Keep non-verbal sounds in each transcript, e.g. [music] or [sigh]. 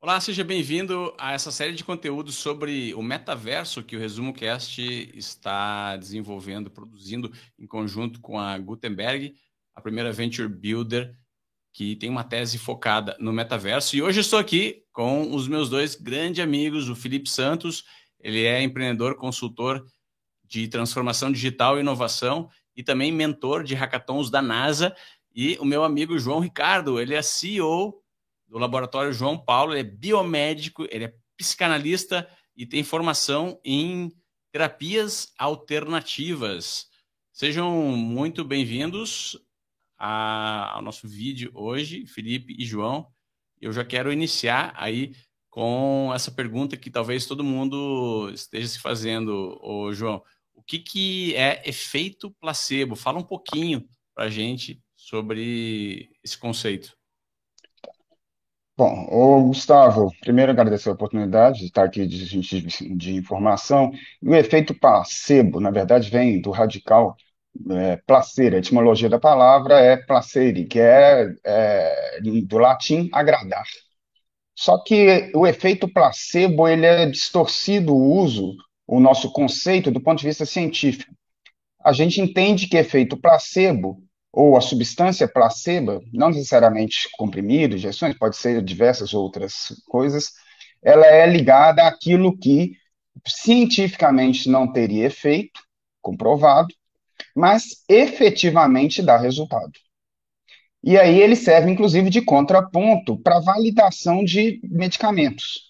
Olá, seja bem-vindo a essa série de conteúdos sobre o metaverso que o Resumo Cast está desenvolvendo, produzindo em conjunto com a Gutenberg, a primeira venture builder que tem uma tese focada no metaverso. E hoje estou aqui com os meus dois grandes amigos, o Felipe Santos, ele é empreendedor, consultor de transformação digital e inovação e também mentor de hackathons da NASA, e o meu amigo João Ricardo, ele é CEO do Laboratório João Paulo, ele é biomédico, ele é psicanalista e tem formação em terapias alternativas. Sejam muito bem-vindos ao nosso vídeo hoje, Felipe e João. Eu já quero iniciar aí com essa pergunta que talvez todo mundo esteja se fazendo, ô João. O que, que é efeito placebo? Fala um pouquinho para a gente sobre esse conceito. Bom, ô Gustavo, primeiro agradecer a oportunidade de estar aqui de, de, de informação. E o efeito placebo, na verdade, vem do radical é, placer, a etimologia da palavra é placere, que é, é, do latim agradar. Só que o efeito placebo ele é distorcido o uso, o nosso conceito do ponto de vista científico. A gente entende que efeito placebo ou a substância placebo, não necessariamente comprimido, injeções, pode ser diversas outras coisas, ela é ligada àquilo que cientificamente não teria efeito, comprovado, mas efetivamente dá resultado. E aí ele serve, inclusive, de contraponto para validação de medicamentos.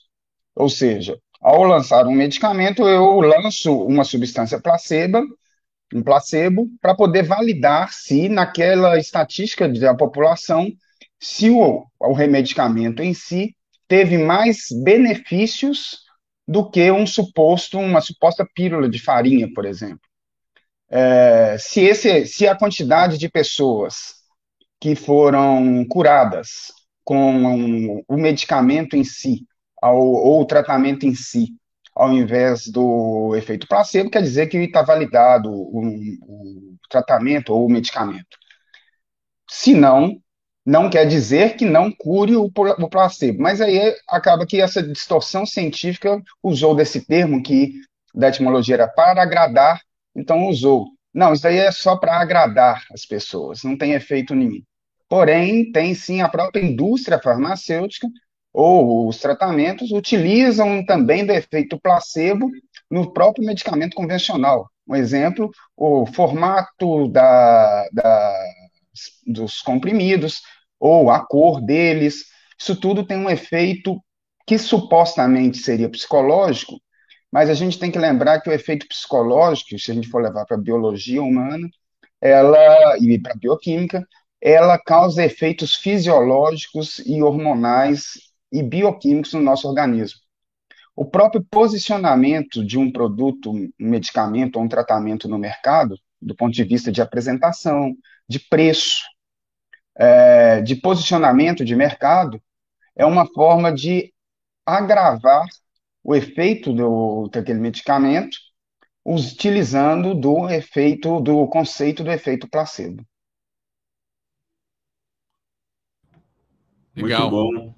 Ou seja, ao lançar um medicamento, eu lanço uma substância placebo um placebo, para poder validar se naquela estatística da população, se o, o remedicamento em si teve mais benefícios do que um suposto, uma suposta pílula de farinha, por exemplo. É, se, esse, se a quantidade de pessoas que foram curadas com o medicamento em si, ou, ou o tratamento em si, ao invés do efeito placebo, quer dizer que está validado o, o, tratamento ou o medicamento. Se não, não quer dizer que não cure o, o placebo. Mas aí acaba que essa distorção científica usou desse termo que da etimologia era para agradar, então usou. Não, isso aí é só para agradar as pessoas, não tem efeito nenhum. Porém, tem sim a própria indústria farmacêutica ou os tratamentos utilizam também do efeito placebo no próprio medicamento convencional. Um exemplo, o formato da, da, dos comprimidos ou a cor deles, isso tudo tem um efeito que supostamente seria psicológico, mas a gente tem que lembrar que o efeito psicológico, se a gente for levar para a biologia humana, ela e para a bioquímica, ela causa efeitos fisiológicos e hormonais e bioquímicos no nosso organismo. O próprio posicionamento de um produto, um medicamento ou um tratamento no mercado, do ponto de vista de apresentação, de preço, é, de posicionamento de mercado, é uma forma de agravar o efeito do, daquele medicamento, utilizando do efeito, do conceito do efeito placebo. Legal. Muito bom.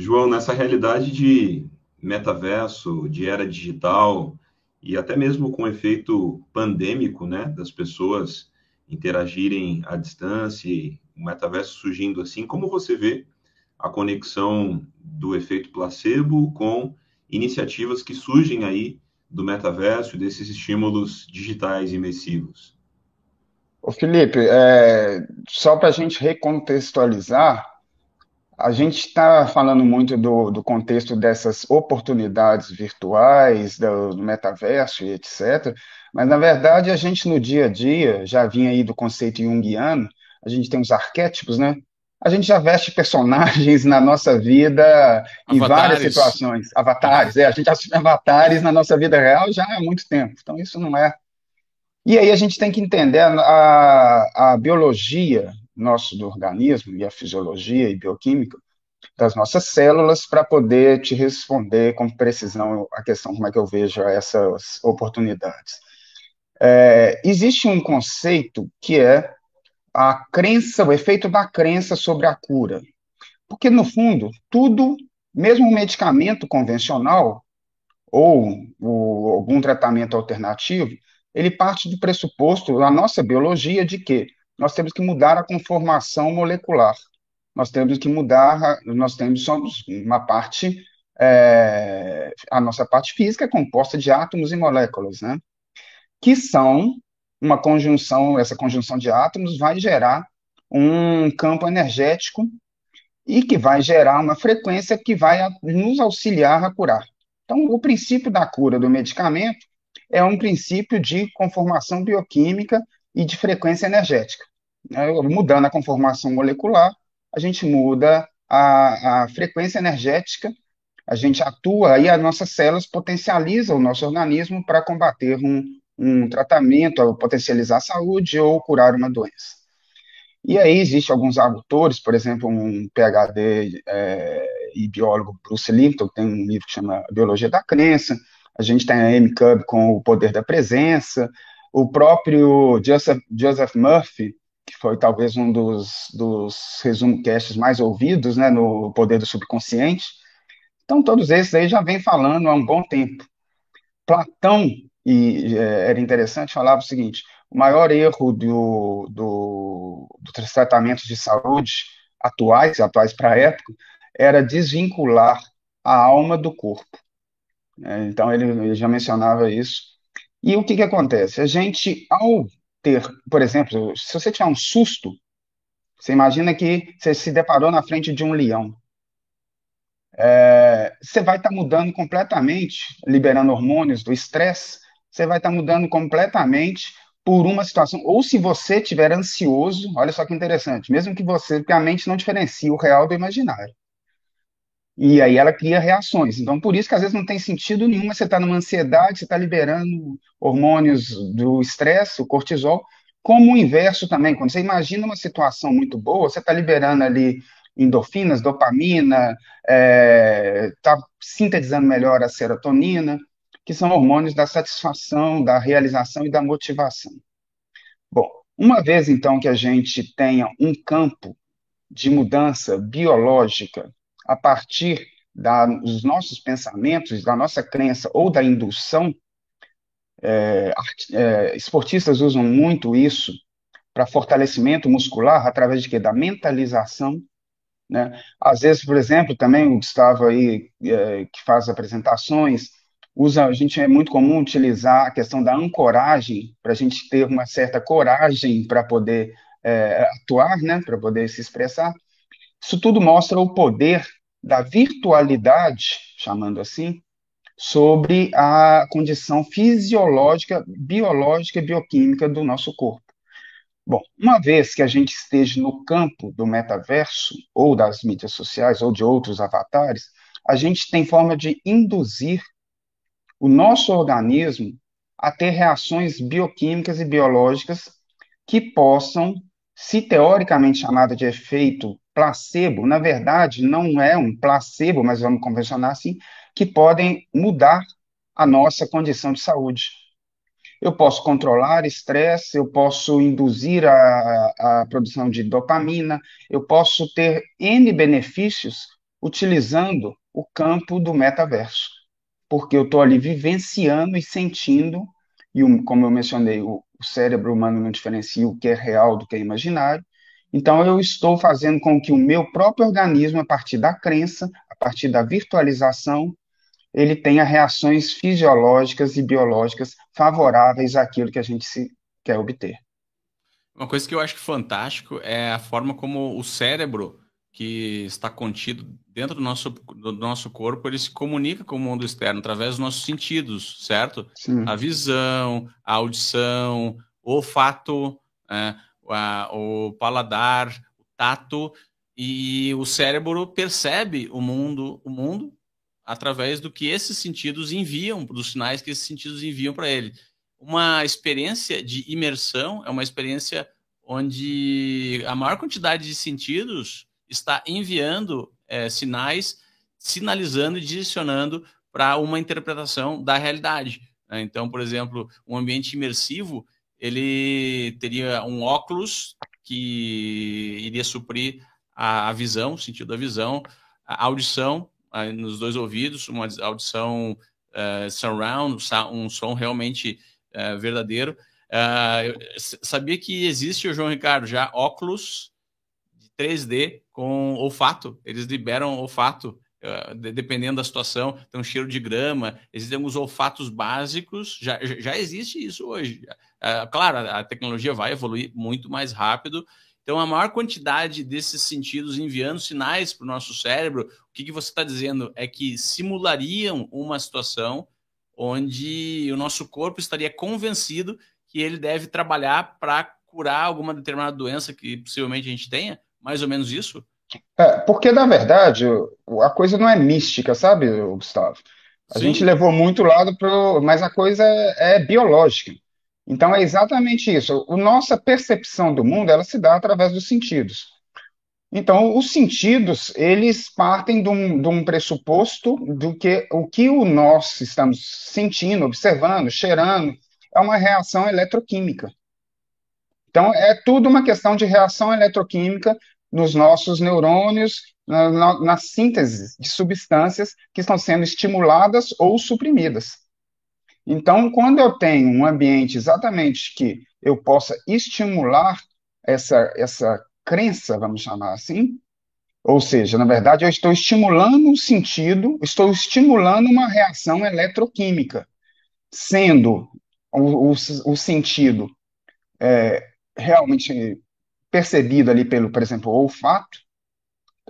João, nessa realidade de metaverso, de era digital e até mesmo com o efeito pandêmico, né, das pessoas interagirem à distância, o metaverso surgindo assim, como você vê a conexão do efeito placebo com iniciativas que surgem aí do metaverso e desses estímulos digitais imersivos? Ô Felipe, é, só para a gente recontextualizar, a gente está falando muito do, do, contexto dessas oportunidades virtuais, do, do metaverso e etc., mas, na verdade, a gente no dia a dia, já vinha aí do conceito junguiano, a gente tem os arquétipos, né? A gente já veste personagens [laughs] na nossa vida em várias situações. Avatares, é, a gente assiste avatares na nossa vida real já há muito tempo. Então, isso não é. E aí a gente tem que entender a, a biologia nosso do organismo e a fisiologia e bioquímica das nossas células para poder te responder com precisão a questão como é que eu vejo essas oportunidades. É, existe um conceito que é a crença, o efeito da crença sobre a cura. Porque, no fundo, tudo, mesmo um medicamento convencional ou, ou algum tratamento alternativo, ele parte do pressuposto, da nossa biologia, de que nós temos que mudar a conformação molecular. Nós temos que mudar, nós temos somos uma parte, é, a nossa parte física é composta de átomos e moléculas, né? Que são uma conjunção, essa conjunção de átomos vai gerar um campo energético e que vai gerar uma frequência que vai nos auxiliar a curar. Então, o princípio da cura do medicamento é um princípio de conformação bioquímica e de frequência energética. Né? Mudando a conformação molecular, a gente muda a, a frequência energética, a gente atua, aí as nossas células potencializam o nosso organismo para combater um, um tratamento, ou potencializar a saúde ou curar uma doença. E aí existem alguns autores, por exemplo, um PhD é, e biólogo Bruce Lipton, tem um livro que chama Biologia da Crença, a gente tem a Amy Cub com O Poder da Presença, o próprio Joseph, Joseph Murphy, que foi talvez um dos, dos resumocasts mais ouvidos, né, no Poder do Subconsciente. Então, todos esses aí já vem falando há um bom tempo. Platão e é, era interessante, falava o seguinte: o maior erro do, do, dos tratamentos de saúde atuais, atuais para a época, era desvincular a alma do corpo. É, então, ele, ele, já mencionava isso. E o que, que acontece? A gente, ao ter, por exemplo, se você tiver um susto, você imagina que você se deparou na frente de um leão. É, você vai estar tá mudando completamente, liberando hormônios do estresse, você vai estar mudando completamente por uma situação. Ou se você estiver ansioso, olha só que interessante, mesmo que você, porque a mente não diferencia o real do imaginário. E aí ela cria reações. Então, por isso que às vezes não tem sentido nenhum você estar tá numa ansiedade, você está liberando hormônios do estresse, o cortisol, como o inverso também. Quando você imagina uma situação muito boa, você está liberando ali endorfinas, dopamina, está é, tá sintetizando melhor a serotonina que são hormônios da satisfação, da realização e da motivação. Bom, uma vez então que a gente tenha um campo de mudança biológica a partir da, dos nossos pensamentos, da nossa crença ou da indução, é, é, esportistas usam muito isso para fortalecimento muscular através de quê? Da mentalização. Né? Às vezes, por exemplo, também o Gustavo aí, é, que faz apresentações, usa, a gente é muito comum utilizar a questão da ancoragem para a gente ter uma certa coragem para poder é, atuar, né, para poder se expressar. Isso tudo mostra o poder da virtualidade, chamando assim, sobre a condição fisiológica, biológica e bioquímica do nosso corpo. Bom, uma vez que a gente esteja no campo do metaverso, ou das mídias sociais, ou de outros avatares, a gente tem forma de induzir o nosso organismo a ter reações bioquímicas e biológicas que possam, se teoricamente chamada de efeito placebo, na verdade não é um placebo, mas vamos convencionar assim, que podem mudar a nossa condição de saúde. Eu posso controlar estresse, eu posso induzir a, a produção de dopamina, eu posso ter N benefícios utilizando o campo do metaverso porque eu estou ali vivenciando e sentindo, e como eu mencionei, o, o cérebro humano não diferencia o que é real do que é imaginário, então eu estou fazendo com que o meu próprio organismo, a partir da crença, a partir da virtualização, ele tenha reações fisiológicas e biológicas favoráveis àquilo que a gente se quer obter. Uma coisa que eu acho fantástico é a forma como o cérebro que está contido dentro do nosso, do nosso corpo, ele se comunica com o mundo externo através dos nossos sentidos, certo? Sim. A visão, a audição, o olfato, é, o paladar, o tato, e o cérebro percebe o mundo, o mundo através do que esses sentidos enviam, dos sinais que esses sentidos enviam para ele. Uma experiência de imersão é uma experiência onde a maior quantidade de sentidos está enviando é, sinais, sinalizando e direcionando para uma interpretação da realidade. Né? Então, por exemplo, um ambiente imersivo, ele teria um óculos que iria suprir a, visão, o sentido da visão, a audição a, nos dois ouvidos, uma audição uh, surround, um som realmente uh, verdadeiro. Uh, sabia que existe, o João Ricardo, já óculos de 3D com olfato. Eles liberam olfato dependendo da situação, tem um cheiro de grama, existem alguns olfatos básicos, já, já existe isso hoje. Uh, claro, a, tecnologia vai evoluir muito mais rápido, então a maior quantidade desses sentidos enviando sinais para o nosso cérebro, o que, que você está dizendo é que simulariam uma situação onde o nosso corpo estaria convencido que ele deve trabalhar para curar alguma determinada doença que possivelmente a gente tenha, mais ou menos isso? É, porque, na verdade, a coisa não é mística, sabe, Gustavo? A Sim. gente levou muito lado pro, mas a coisa é, é biológica. Então é exatamente isso. A nossa percepção do mundo, ela se dá através dos sentidos. Então, os sentidos, eles partem de um, de um pressuposto do que o que o nós estamos sentindo, observando, cheirando, é uma reação eletroquímica. Então, é tudo uma questão de reação eletroquímica nos nossos neurônios, na, na, na síntese de substâncias que estão sendo estimuladas ou suprimidas. Então, quando eu tenho um ambiente exatamente que eu possa estimular essa, essa crença, vamos chamar assim, ou seja, na verdade, eu estou estimulando o sentido, estou estimulando uma reação eletroquímica, sendo o, o, o sentido é, realmente percebido ali pelo, por exemplo, olfato,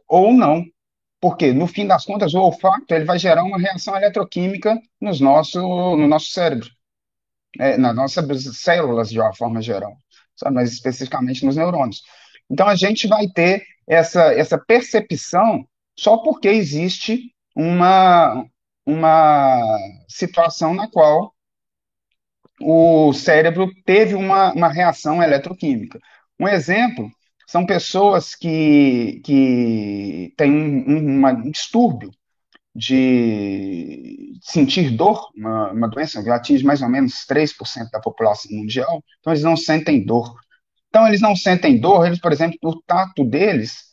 ou não. Porque, no fim das contas, o olfato ele vai gerar uma reação eletroquímica nos nosso, no nosso cérebro, é, nas nossas células, de uma forma geral, sabe? mas especificamente nos neurônios. Então, a gente vai ter essa, essa percepção só porque existe uma, uma situação na qual o cérebro teve uma, uma reação eletroquímica. Um exemplo são pessoas que, que têm um, um distúrbio de sentir dor, uma, uma doença que atinge mais ou menos 3% da população mundial, então eles não sentem dor. Então eles não sentem dor, eles, por exemplo, o tato deles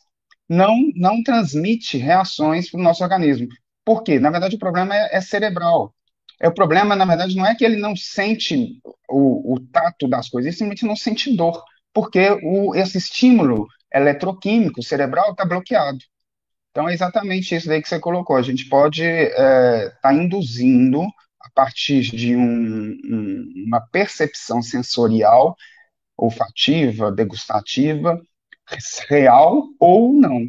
não, não transmite reações para o nosso organismo. Por quê? Na verdade, o problema é, é cerebral. É, o problema, na verdade, não é que ele não sente o, o tato das coisas, ele simplesmente não sente dor porque o, esse estímulo eletroquímico cerebral está bloqueado. Então, é exatamente isso daí que você colocou. A gente pode estar é, tá induzindo, a partir de um, um, uma percepção sensorial, olfativa, degustativa, real ou não.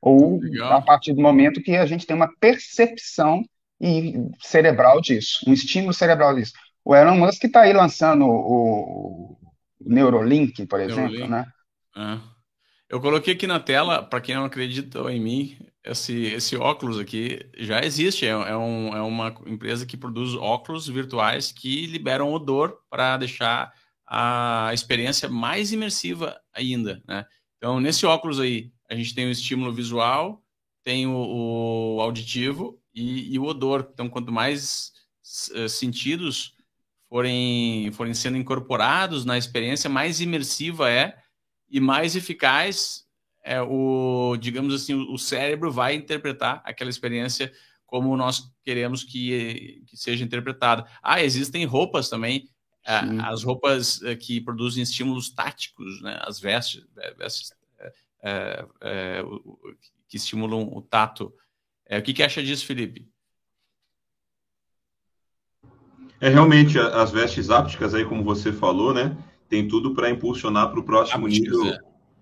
Ou Legal. a partir do momento que a gente tem uma percepção e cerebral disso, um estímulo cerebral disso. O Elon Musk está aí lançando o, Neurolink, por exemplo, Neurolink. né? É. Eu coloquei aqui na tela, para quem não acreditou em mim, esse, esse óculos aqui já existe. É, é, um, é uma empresa que produz óculos virtuais que liberam odor para deixar a experiência mais imersiva ainda, né? Então, nesse óculos aí, a gente tem o estímulo visual, tem o, o auditivo e, e, o odor. Então, quanto mais uh, sentidos forem, forem sendo incorporados na experiência, mais imersiva é e mais eficaz é o, digamos assim, o cérebro vai interpretar aquela experiência como nós queremos que, que seja interpretada. Ah, existem roupas também, Sim. as roupas eh, que produzem estímulos táticos, né? as vestes, eh, vestes é, é, que estimulam o tato. É, o que, que acha disso, Felipe? É realmente as vestes ápticas aí, como você falou, né? Tem tudo para impulsionar para o próximo Ápticas, nível é.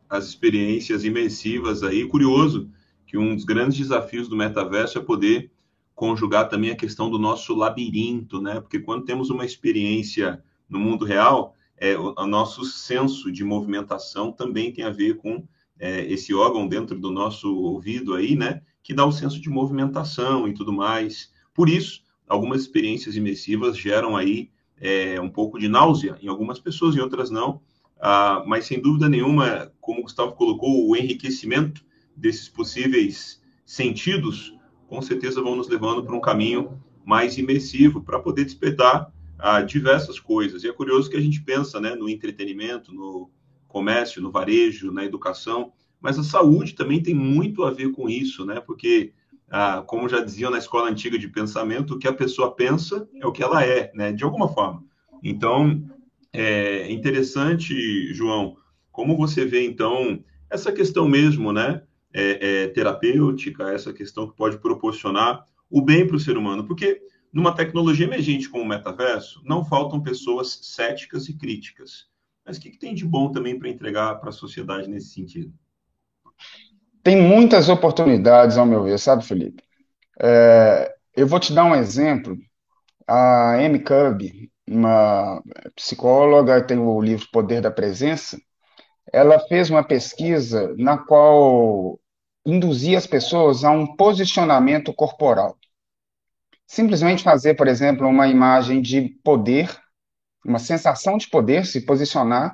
as experiências imersivas aí. Curioso que um dos grandes desafios do metaverso é poder conjugar também a questão do nosso labirinto, né? Porque quando temos uma experiência no mundo real, é, o, o nosso senso de movimentação também tem a ver com é, esse órgão dentro do nosso ouvido aí, né? Que dá o senso de movimentação e tudo mais. Por isso, algumas experiências imersivas geram aí é, um pouco de náusea em algumas pessoas, em outras não. Ah, mas sem dúvida nenhuma, como o Gustavo colocou, o enriquecimento desses possíveis sentidos, com certeza vão nos levando para um caminho mais imersivo para poder despertar ah, diversas coisas. E é curioso que a gente pensa né, no entretenimento, no comércio, no varejo, na educação, mas a saúde também tem muito a ver com isso, né? Porque, ah, como já diziam na escola antiga de pensamento, o que a pessoa pensa é o que ela é, né? De alguma forma. Então, é interessante, João, como você vê, então, essa questão mesmo, né? É, é, terapêutica, essa questão que pode proporcionar o bem para o ser humano. Porque numa tecnologia emergente como o metaverso, não faltam pessoas céticas e críticas. Mas o que, que tem de bom também para entregar para a sociedade nesse sentido? Tem muitas oportunidades, ao meu ver, sabe, Felipe? É, eu vou te dar um exemplo. A Amy Cubby, uma psicóloga, tem o livro Poder da Presença, ela fez uma pesquisa na qual induzia as pessoas a um posicionamento corporal. Simplesmente fazer, por exemplo, uma imagem de poder, uma sensação de poder, se posicionar.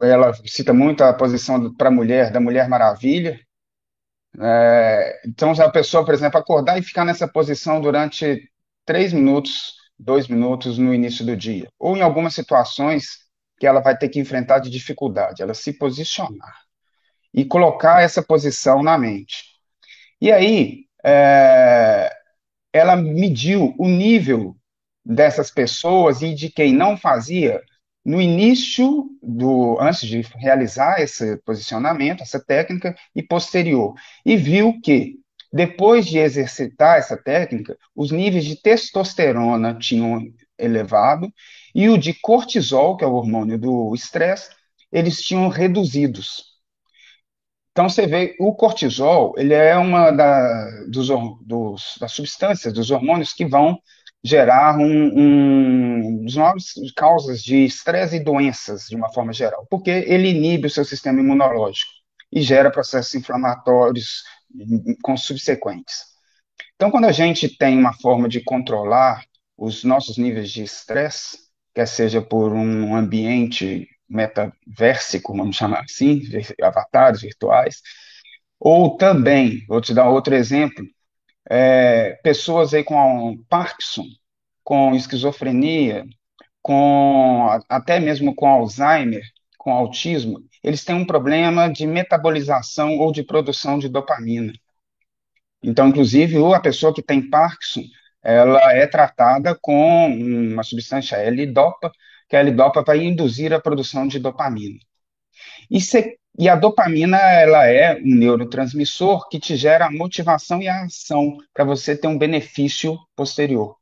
Ela cita muito a posição para a mulher, da Mulher Maravilha. É, então, se a pessoa, por exemplo, acordar e ficar nessa posição durante três minutos, dois minutos no início do dia, ou em algumas situações que ela vai ter que enfrentar de dificuldade, ela se posicionar e colocar essa posição na mente. E aí, é, ela mediu o nível dessas pessoas e de quem não fazia no início do antes de realizar esse posicionamento, essa técnica e posterior, e viu que depois de exercitar essa técnica, os níveis de testosterona tinham elevado e o de cortisol, que é o hormônio do estresse, eles tinham reduzidos. Então você vê, o cortisol, ele é uma da, dos, dos, das substâncias, dos hormônios que vão gerar um, um dos maiores causas de estresse e doenças, de uma forma geral, porque ele inibe o seu sistema imunológico e gera processos inflamatórios com subsequentes. Então, quando a gente tem uma forma de controlar os nossos níveis de estresse, quer seja por um ambiente metaversico, vamos chamar assim, avatares virtuais, ou também, vou te dar outro exemplo, é, pessoas aí com Parkinson, com esquizofrenia, com até mesmo com Alzheimer, com autismo, eles têm um problema de metabolização ou de produção de dopamina. Então, inclusive, a pessoa que tem Parkinson, ela é tratada com uma substância L-dopa, que a L-dopa vai induzir a produção de dopamina. E, se, e, a dopamina ela é um neurotransmissor que te gera a motivação e a ação para você ter um benefício posterior.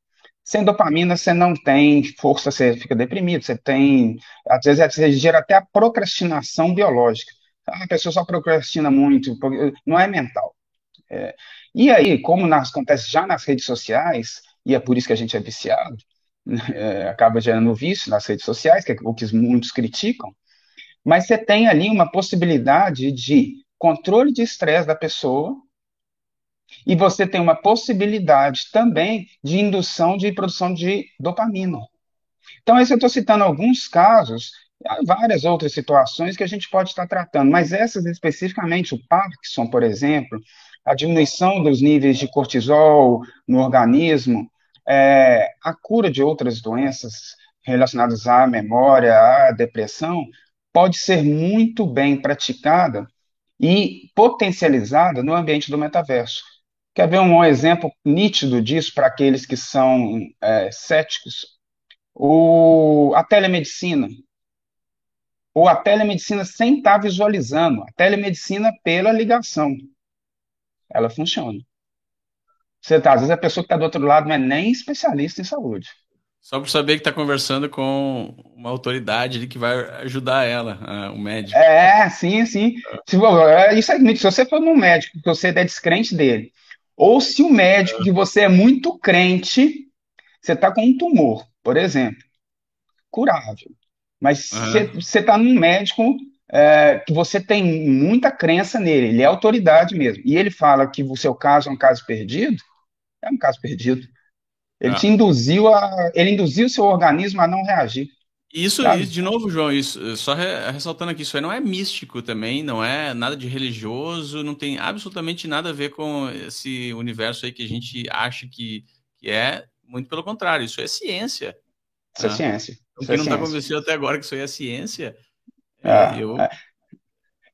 Sem dopamina, você não tem força, você fica deprimido, você tem. Às vezes, você gera até a procrastinação biológica. A pessoa só procrastina muito, não é mental. É, e aí, como nas, acontece já nas redes sociais, e é por isso que a gente é viciado, [laughs] é, acaba gerando vício nas redes sociais, que é o que muitos criticam, mas você tem ali uma possibilidade de controle de estresse da pessoa e você tem uma possibilidade também de indução de produção de dopamina. Então, esse eu estou citando alguns casos, há várias outras situações que a gente pode estar tratando, mas essas especificamente, o Parkinson, por exemplo, a diminuição dos níveis de cortisol no organismo, é, a cura de outras doenças relacionadas à memória, à depressão, pode ser muito bem praticada e potencializada no ambiente do metaverso. Quer ver um exemplo nítido disso para aqueles que são é, céticos? O, a telemedicina. Ou a telemedicina sem estar visualizando. A telemedicina pela ligação. Ela funciona. Você tá, às vezes a pessoa que está do outro lado não é nem especialista em saúde. Só por saber que está conversando com uma autoridade que vai ajudar ela, o médico. É, sim, sim. Se, é, isso é, se você for num médico que você é descrente dele, ou se o médico que você é muito crente, você está com um tumor, por exemplo, curável. Mas você está num médico é, que você tem muita crença nele, ele é autoridade mesmo. E ele fala que o seu caso é um caso perdido, é um caso perdido. Ele ah. te induziu a. Ele induziu o seu organismo a não reagir. Isso, de novo, João, isso, só ressaltando aqui, isso aí não é místico também, não é nada de religioso, não tem absolutamente nada a ver com esse universo aí que a gente acha que, que é, muito pelo contrário, isso é ciência. Isso é tá? ciência. Então, quem é não está convencido até agora que isso aí é ciência, é, eu... É.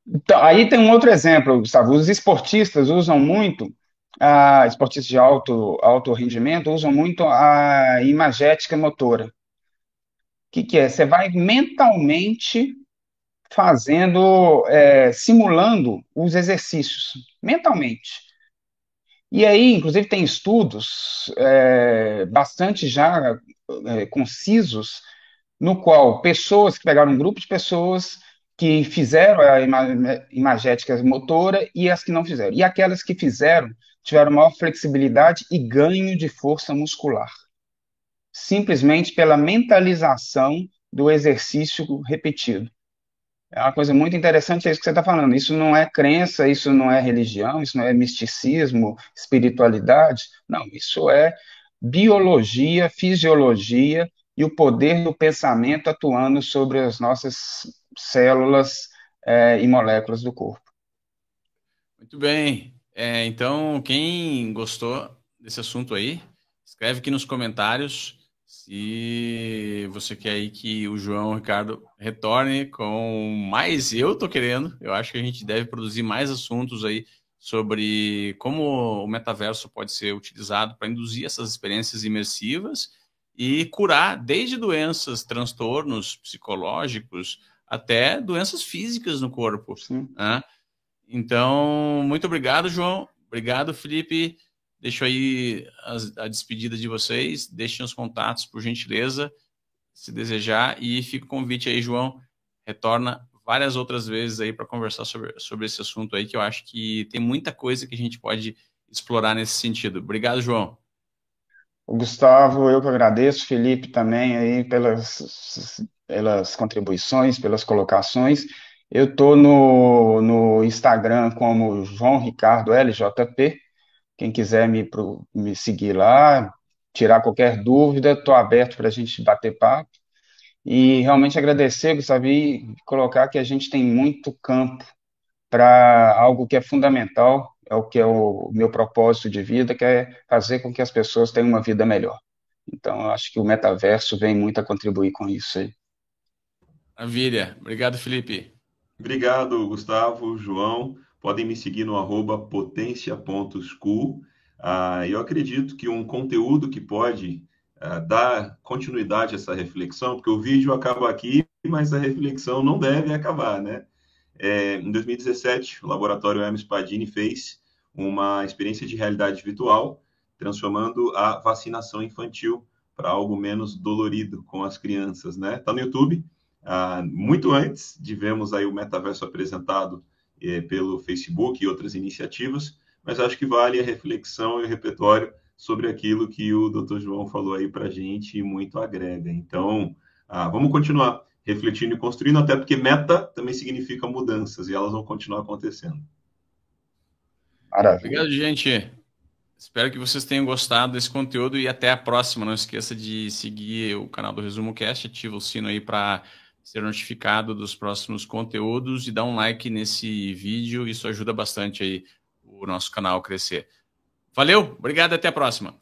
Então, aí tem um outro exemplo, Gustavo. Os esportistas usam muito, a, esportistas de alto, alto rendimento usam muito a imagética motora. Que, que é? Você vai mentalmente fazendo, é, simulando os exercícios, mentalmente. E aí, inclusive, tem estudos é, bastante já é, concisos, no qual pessoas que pegaram um grupo de pessoas que fizeram a imagética motora e as que não fizeram. E aquelas que fizeram tiveram maior flexibilidade e ganho de força muscular. Simplesmente pela mentalização do exercício repetido. É uma coisa muito interessante isso que você está falando. Isso não é crença, isso não é religião, isso não é misticismo, espiritualidade. Não, isso é biologia, fisiologia e o poder do pensamento atuando sobre as nossas células é, e moléculas do corpo. Muito bem. É, então, quem gostou desse assunto aí, escreve aqui nos comentários se você quer aí que o João Ricardo retorne com mais, eu tô querendo, eu acho que a gente deve produzir mais assuntos aí sobre como o metaverso pode ser utilizado para induzir essas experiências imersivas e curar desde doenças, transtornos psicológicos até doenças físicas no corpo. Né? Então, muito obrigado, João. Obrigado, Felipe. Deixo aí a, despedida de vocês, deixem os contatos, por gentileza, se desejar, e fica o convite aí, João, retorna várias outras vezes aí para conversar sobre, sobre esse assunto aí, que eu acho que tem muita coisa que a gente pode explorar nesse sentido. Obrigado, João. Gustavo, eu que agradeço, Felipe também aí pelas, pelas contribuições, pelas colocações. Eu estou no, no Instagram como João Ricardo LJP, quem quiser me, me seguir lá, tirar qualquer dúvida, estou aberto para a gente bater papo. E realmente agradecer, Gustavo, e colocar que a gente tem muito campo para algo que é fundamental, é o que é o meu propósito de vida, que é fazer com que as pessoas tenham uma vida melhor. Então, acho que o metaverso vem muito a contribuir com isso aí. Maravilha. Obrigado, Felipe. Obrigado, Gustavo, João. Podem me seguir no arroba potência.school. Ah, eu acredito que um conteúdo que pode ah, dar continuidade a essa reflexão, porque o vídeo acaba aqui, mas a reflexão não deve acabar, né? É, em 2017, o laboratório Hermes Padini fez uma experiência de realidade virtual, transformando a vacinação infantil para algo menos dolorido com as crianças, né? Está no YouTube. Ah, muito antes de vermos aí o metaverso apresentado é, pelo Facebook e outras iniciativas, mas acho que vale a reflexão e o repertório sobre aquilo que o Dr. João falou aí para a gente e muito agrega. Então, ah, vamos continuar refletindo e construindo, até porque meta também significa mudanças e elas vão continuar acontecendo. Maravilha. Obrigado, gente. Espero que vocês tenham gostado desse conteúdo e até a próxima. Não esqueça de seguir o canal do Resumo Cast, ativa o sino aí para ser notificado dos próximos conteúdos e dar um like nesse vídeo. Isso ajuda bastante aí o nosso canal a crescer. Valeu, obrigado, até a próxima.